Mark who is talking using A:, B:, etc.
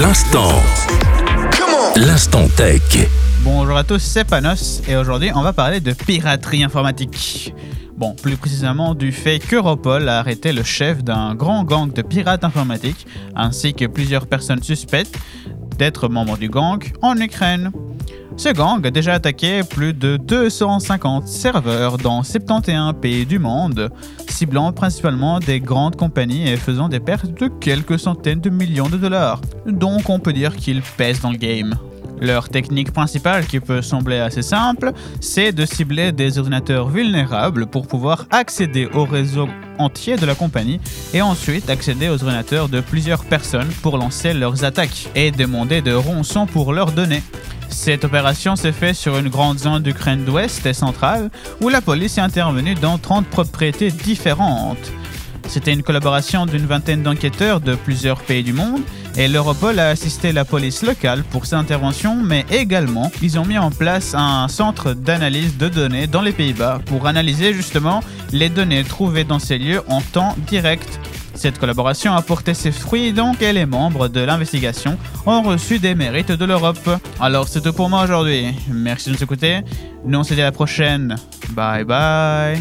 A: L'instant. L'instant tech.
B: Bonjour à tous, c'est Panos et aujourd'hui on va parler de piraterie informatique. Bon, plus précisément du fait qu'Europol a arrêté le chef d'un grand gang de pirates informatiques ainsi que plusieurs personnes suspectes d'être membres du gang en Ukraine. Ce gang a déjà attaqué plus de 250 serveurs dans 71 pays du monde, ciblant principalement des grandes compagnies et faisant des pertes de quelques centaines de millions de dollars. Donc on peut dire qu'ils pèsent dans le game. Leur technique principale, qui peut sembler assez simple, c'est de cibler des ordinateurs vulnérables pour pouvoir accéder au réseau entier de la compagnie et ensuite accéder aux ordinateurs de plusieurs personnes pour lancer leurs attaques et demander de rançons pour leurs données. Cette opération s'est faite sur une grande zone d'Ukraine d'Ouest et centrale où la police est intervenue dans 30 propriétés différentes. C'était une collaboration d'une vingtaine d'enquêteurs de plusieurs pays du monde et l'Europol a assisté la police locale pour cette intervention, mais également ils ont mis en place un centre d'analyse de données dans les Pays-Bas pour analyser justement les données trouvées dans ces lieux en temps direct. Cette collaboration a porté ses fruits donc et les membres de l'investigation ont reçu des mérites de l'Europe. Alors c'est tout pour moi aujourd'hui. Merci de nous écouter. Nous on se dit à la prochaine. Bye bye.